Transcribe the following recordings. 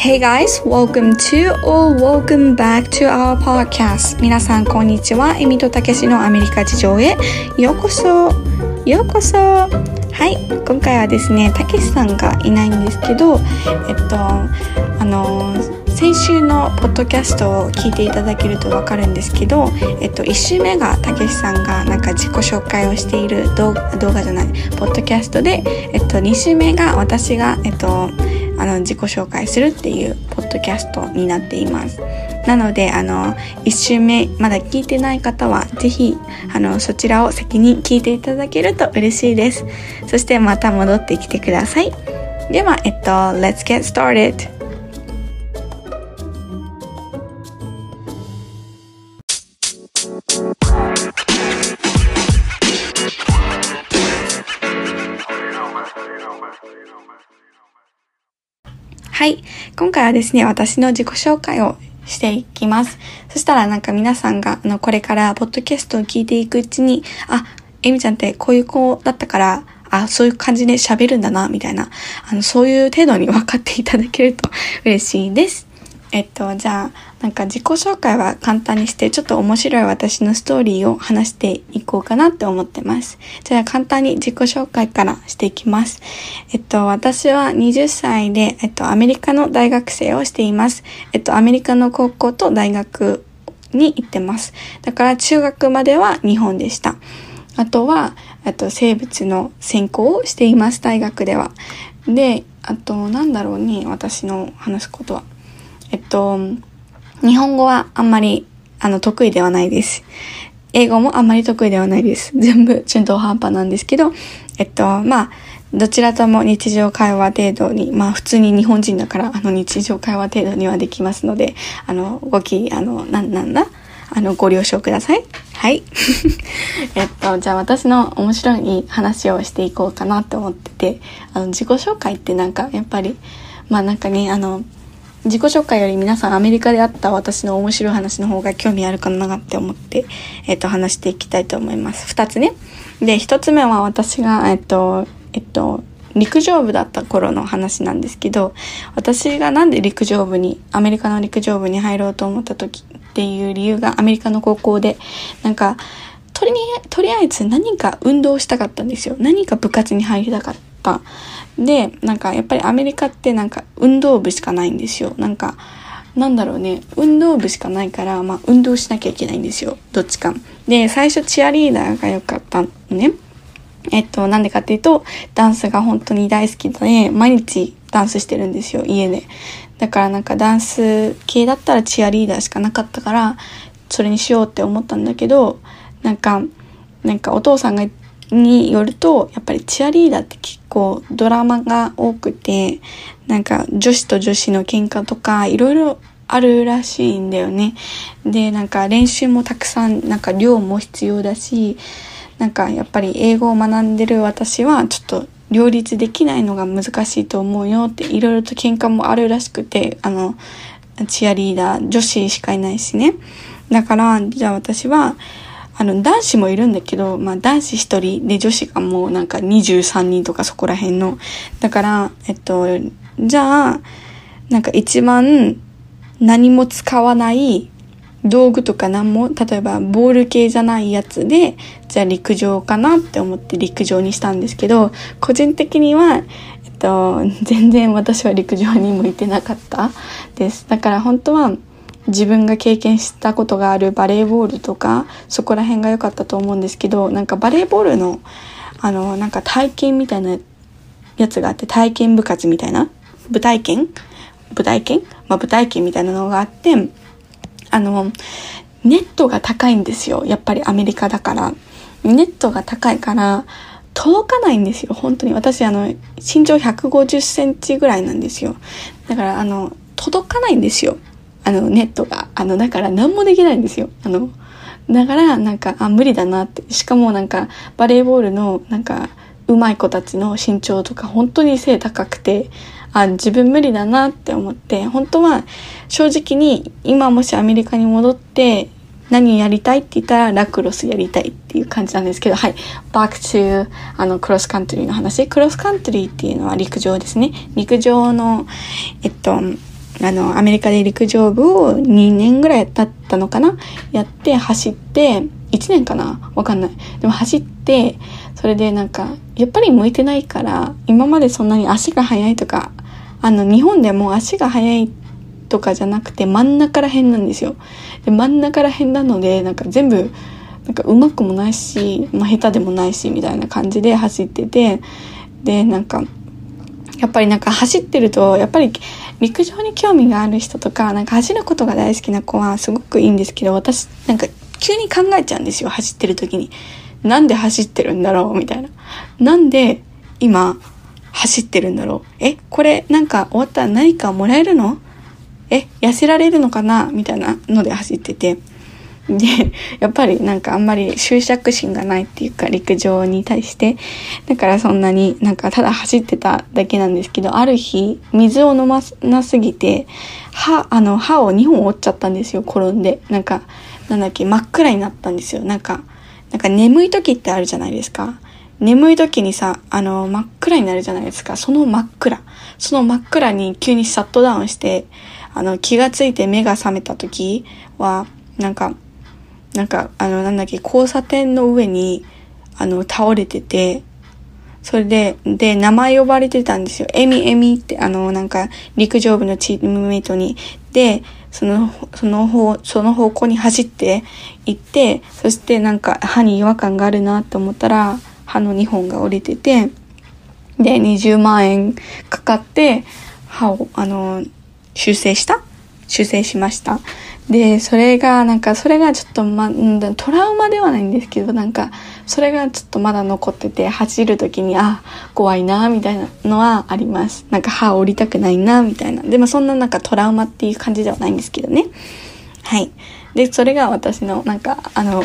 Hey guys, welcome to or welcome back to our podcast. 皆さん、こんにちは。エミとたけしのアメリカ事情へようこそ。ようこそ。はい、今回はですね、たけしさんがいないんですけど、えっと、あの、先週のポッドキャストを聞いていただけるとわかるんですけど、えっと、1週目がたけしさんがなんか自己紹介をしている動画動画じゃない、ポッドキャストで、えっと、2週目が私が、えっと、あの自己紹介するっていうポッドキャストになっています。なので、あの、1周目まだ聞いてない方は、是非、あの、そちらを先に聞いていただけると嬉しいです。そしてまた戻ってきてください。では、えっと、Let's get started! はい。今回はですね、私の自己紹介をしていきます。そしたらなんか皆さんが、あの、これからポッドキャストを聞いていくうちに、あ、エミちゃんってこういう子だったから、あ、そういう感じで喋るんだな、みたいな、あの、そういう程度に分かっていただけると嬉しいです。えっと、じゃあ、なんか自己紹介は簡単にして、ちょっと面白い私のストーリーを話していこうかなって思ってます。じゃあ簡単に自己紹介からしていきます。えっと、私は20歳で、えっと、アメリカの大学生をしています。えっと、アメリカの高校と大学に行ってます。だから中学までは日本でした。あとは、あと生物の専攻をしています、大学では。で、あと、なんだろうね、私の話すことは。えっと、日本語はあんまり、あの、得意ではないです。英語もあんまり得意ではないです。全部中途半端なんですけど、えっと、まあ、どちらとも日常会話程度に、まあ普通に日本人だから、あの日常会話程度にはできますので、あの、ごき、あの、なん、なんだ？あの、ご了承ください。はい。えっと、じゃあ私の面白い話をしていこうかなと思ってて、あの、自己紹介ってなんか、やっぱり、まあなんかね、あの、自己紹介より皆さんアメリカであった私の面白い話の方が興味あるかなって思って、えっ、と、話していきたいと思います。二つね。で、一つ目は私が、えっと、えっと、陸上部だった頃の話なんですけど、私がなんで陸上部に、アメリカの陸上部に入ろうと思った時っていう理由がアメリカの高校で、なんか、とりとりあえず何か運動したかったんですよ。何か部活に入りたかった。で、なんかやっぱりアメリカってなんか運動部しかないんですよ。なんか、なんだろうね、運動部しかないから、まあ運動しなきゃいけないんですよ。どっちか。で、最初チアリーダーが良かったのね。えっと、なんでかっていうと、ダンスが本当に大好きで、毎日ダンスしてるんですよ、家で。だからなんかダンス系だったらチアリーダーしかなかったから、それにしようって思ったんだけど、なんか、なんかお父さんがによると、やっぱりチアリーダーって結構ドラマが多くて、なんか女子と女子の喧嘩とかいろいろあるらしいんだよね。で、なんか練習もたくさん、なんか量も必要だし、なんかやっぱり英語を学んでる私はちょっと両立できないのが難しいと思うよっていろいろと喧嘩もあるらしくて、あの、チアリーダー、女子しかいないしね。だから、じゃあ私は、あの、男子もいるんだけど、まあ男子一人で女子がもうなんか23人とかそこら辺の。だから、えっと、じゃあ、なんか一番何も使わない道具とか何も、例えばボール系じゃないやつで、じゃあ陸上かなって思って陸上にしたんですけど、個人的には、えっと、全然私は陸上に向いてなかったです。だから本当は、自分が経験したことがあるバレーボールとかそこら辺が良かったと思うんですけどなんかバレーボールのあのなんか体験みたいなやつがあって体験部活みたいな舞台券舞台券まあ舞台券みたいなのがあってあのネットが高いんですよ。やっぱりアメリカだから。ネットが高いから届かないんですよ。本当に。私あの身長150センチぐらいなんですよ。だからあの届かないんですよ。あの、ネットが。あの、だから何もできないんですよ。あの、だから、なんか、あ、無理だなって。しかもなんか、バレーボールの、なんか、上手い子たちの身長とか、本当に背高くて、あ、自分無理だなって思って、本当は、正直に、今もしアメリカに戻って、何やりたいって言ったらラクロスやりたいっていう感じなんですけど、はい。back to あのクロスカントリーの話。クロスカントリーっていうのは陸上ですね。陸上の、えっと、あの、アメリカで陸上部を2年ぐらい経ったのかな？やって走って、1年かな？わかんない。でも走って、それでなんか、やっぱり向いてないから、今までそんなに足が速いとか、あの、日本でも足が速いとかじゃなくて真ん中ら辺なんですよ。で、真ん中ら辺なので、なんか全部、なんか上手くもないし、まあ下手でもないし、みたいな感じで走ってて、で、なんか、やっぱりなんか走ってると、やっぱり陸上に興味がある人とか、なんか走ることが大好きな子はすごくいいんですけど、私、なんか急に考えちゃうんですよ、走ってる時に。なんで走ってるんだろうみたいな。なんで今走ってるんだろうえ、これなんか終わったら何かもらえるの？え、痩せられるのかな？みたいなので走ってて。で、やっぱりなんかあんまり執着心がないっていうか陸上に対して。だからそんなになんかただ走ってただけなんですけど、ある日水を飲まなすぎて、歯、あの歯を2本折っちゃったんですよ、転んで。なんか、なんだっけ、真っ暗になったんですよ。なんか、なんか眠い時ってあるじゃないですか。眠い時にさ、あの、真っ暗になるじゃないですか。その真っ暗。その真っ暗に急にシャットダウンして、あの、気がついて目が覚めた時は、なんか、なんか、あの、なんだっけ、交差点の上に、あの、倒れてて、それで、で、名前呼ばれてたんですよ。エミエミって、あの、なんか、陸上部のチームメイトに。で、その、その方、その方向に走って行って、そしてなんか歯に違和感があるなと思ったら、歯の2本が折れてて、で、20万円かかって、歯を、あの、修正した？修正しました。で、それが、なんか、それがちょっと、ま、トラウマではないんですけど、なんか、それがちょっとまだ残ってて、走る時に、あ、怖いな、みたいなのはあります。なんか、歯折りたくないな、みたいな。でも、そんななんかトラウマっていう感じではないんですけどね。はい。で、それが私の、なんか、あの、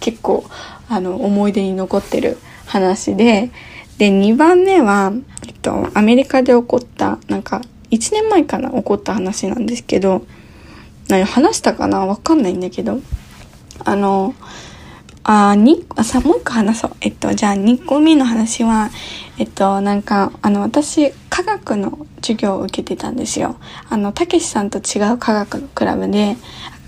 結構、あの、思い出に残ってる話で、で、2番目は、えっと、アメリカで起こった、なんか、1年前かな、起こった話なんですけど、何話したかな？わかんないんだけど。あの、あ、に、あ、さ、もう一個話そう。えっと、じゃあ2個目の話は、えっと、なんか、あの、私、科学の授業を受けてたんですよ。あの、たけしさんと違う科学のクラブで、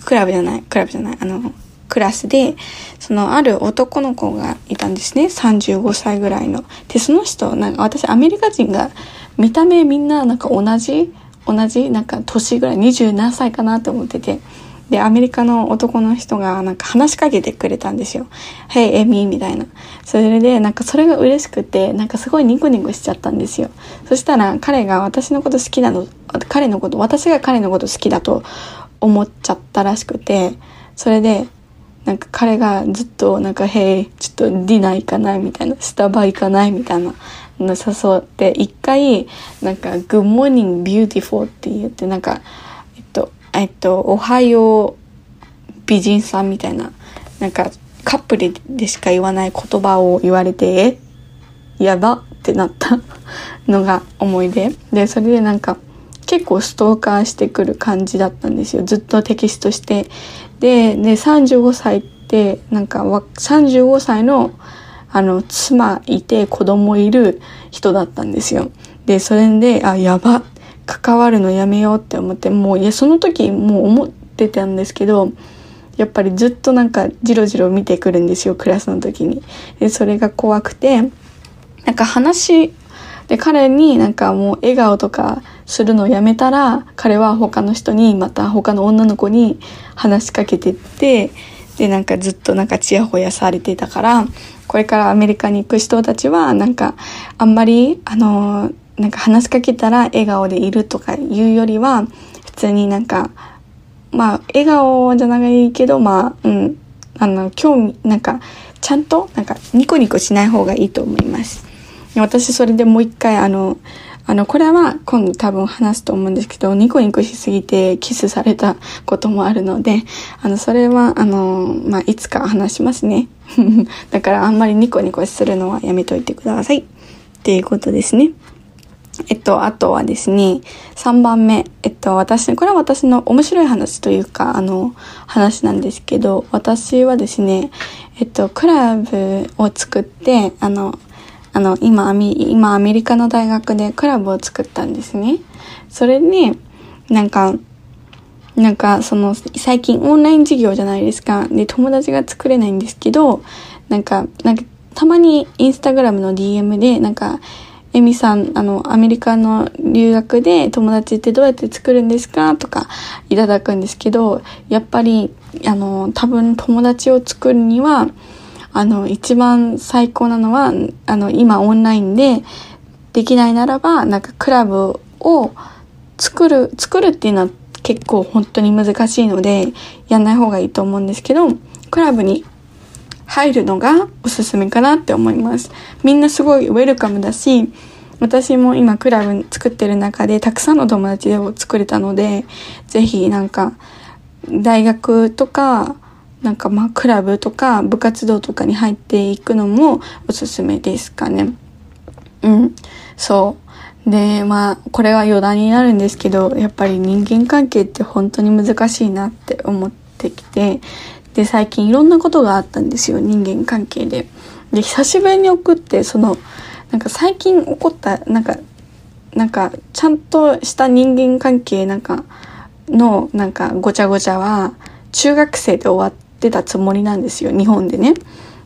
クラブじゃない、クラブじゃない、あの、クラスで、その、ある男の子がいたんですね。35歳ぐらいの。で、その人、なんか私、アメリカ人が、見た目みんな、なんか同じ同じなんか年ぐらい27何歳かなって思ってて。でアメリカの男の人がなんか話しかけてくれたんですよ「Hey エミ」みたいな。それでなんかそれが嬉しくてなんかすごいニコニコしちゃったんですよ。そしたら彼が私のこと好きなの彼のこと私が彼のこと好きだと思っちゃったらしくて。それでなんか彼がずっとなんか「へいちょっとディナー行かない」みたいな「スタバ行かない」みたいな。誘って一回なんか「Good morning beautiful」って言ってなんかえっとえっと「おはよう美人さん」みたいななんかカップルでしか言わない言葉を言われてえやばってなった のが思い出。でそれでなんか結構ストーカーしてくる感じだったんですよ。ずっとテキストして。でで35歳ってなんか35歳のあの、妻いて子供いる人だったんですよ。で、それで、あ、やば、関わるのやめようって思って、もう、いや、その時もう思ってたんですけど、やっぱりずっとなんかじろじろ見てくるんですよ、クラスの時に。で、それが怖くて、なんか話、で、彼になんかもう笑顔とかするのをやめたら、彼は他の人に、また他の女の子に話しかけてって、で、なんかずっとなんかチヤホヤされてたから、これからアメリカに行く人たちは、なんか、あんまり、あの、なんか話しかけたら笑顔でいるとかいうよりは、普通になんか、まあ、笑顔じゃないけど、まあ、うん、あの、興味、なんか、ちゃんと、なんか、ニコニコしない方がいいと思います。私、それでもう一回、あの、あの、これは今度多分話すと思うんですけど、ニコニコしすぎてキスされたこともあるので、あの、それは、あの、まあ、いつか話しますね。だからあんまりニコニコするのはやめといてください。っていうことですね。えっと、あとはですね、3番目。えっと、私、これは私の面白い話というか、あの、話なんですけど、私はですね、えっと、クラブを作って、あの、あの、今、今アメリカの大学でクラブを作ったんですね。それに、なんか、なんかその最近オンライン授業じゃないですか。で、友達が作れないんですけど、なんか、なんかたまにインスタグラムの DM で、なんか、エミさん、あの、アメリカの留学で友達ってどうやって作るんですか？とかいただくんですけど、やっぱり、あの、多分友達を作るには、あの、一番最高なのは、あの、今オンラインでできないならば、なんかクラブを作る、作るっていうのは結構本当に難しいので、やんない方がいいと思うんですけど、クラブに入るのがおすすめかなって思います。みんなすごいウェルカムだし、私も今クラブ作ってる中でたくさんの友達を作れたので、ぜひなんか大学とか、なんかまあクラブとか部活動とかに入っていくのもおすすめですかね。うん。そう。で、まあ、これは余談になるんですけど、やっぱり人間関係って本当に難しいなって思ってきて、で、最近いろんなことがあったんですよ、人間関係で。で、久しぶりに送って、その、なんか最近起こった、なんか、なんか、ちゃんとした人間関係なんか、の、なんか、ごちゃごちゃは、中学生で終わってたつもりなんですよ、日本でね。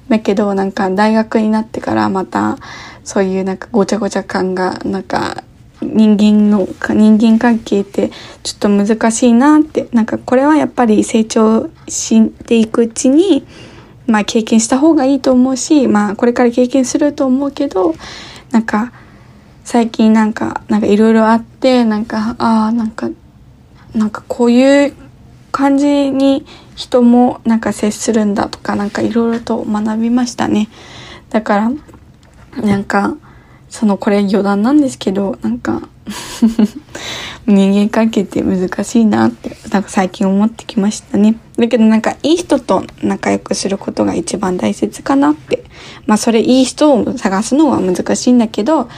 だけど、なんか、大学になってからまた、そういうなんかごちゃごちゃ感が、なんか、人間の、人間関係ってちょっと難しいなって、なんかこれはやっぱり成長していくうちに、まあ経験した方がいいと思うし、まあこれから経験すると思うけど、なんか最近なんか、なんかいろいろあって、なんか、ああ、なんか、なんかこういう感じに人もなんか接するんだとか、なんかいろいろと学びましたね。だから、なんか、そのこれ余談なんですけど、なんか 人間関係って難しいなって、なんか最近思ってきましたね。だけどなんかいい人と仲良くすることが一番大切かなって。まあそれいい人を探すのは難しいんだけど、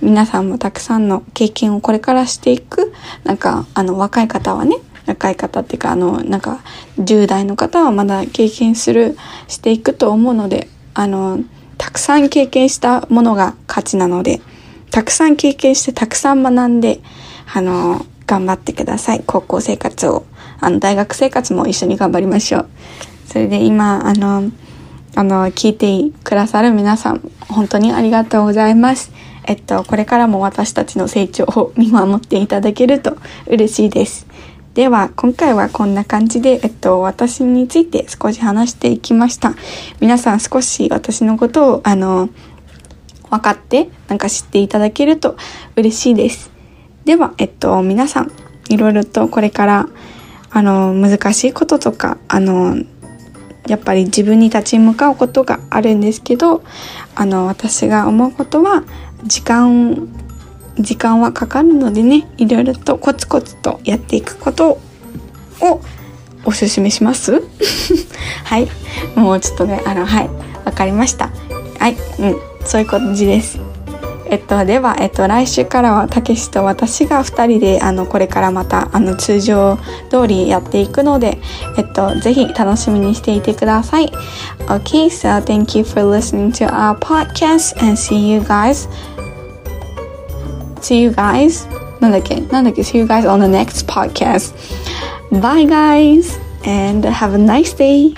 皆さんもたくさんの経験をこれからしていく、なんかあの若い方はね、若い方っていうかあのなんか10代の方はまだ経験する、していくと思うので、あの、たくさん経験したものが価値なので、たくさん経験してたくさん学んで、あの、頑張ってください。高校生活を。あの、大学生活も一緒に頑張りましょう。それで今、あの、あの、聞いてくださる皆さん、本当にありがとうございます。えっと、これからも私たちの成長を見守っていただけると嬉しいです。では、今回はこんな感じで、えっと、私について少し話していきました。皆さん少し私のことを、あの、分かって、なんか知っていただけると嬉しいです。では、えっと、皆さん、いろいろとこれから、あの、難しいこととか、あの、やっぱり自分に立ち向かうことがあるんですけど、あの、私が思うことは、時間時間はかかるのでねいろいろとコツコツとやっていくことをおすすめします？はい。もうちょっとねあのはい。わかりました。はい。うん。そういう感じです。えっと、では、えっと、来週からはたけしと私が2人であのこれからまたあの通常通りやっていくので、えっと、ぜひ楽しみにしていてください。Okay, so thank you for listening to our podcast and see you guys see you guys なんだっけなんだっけ see you guys on the next podcast bye guys and have a nice day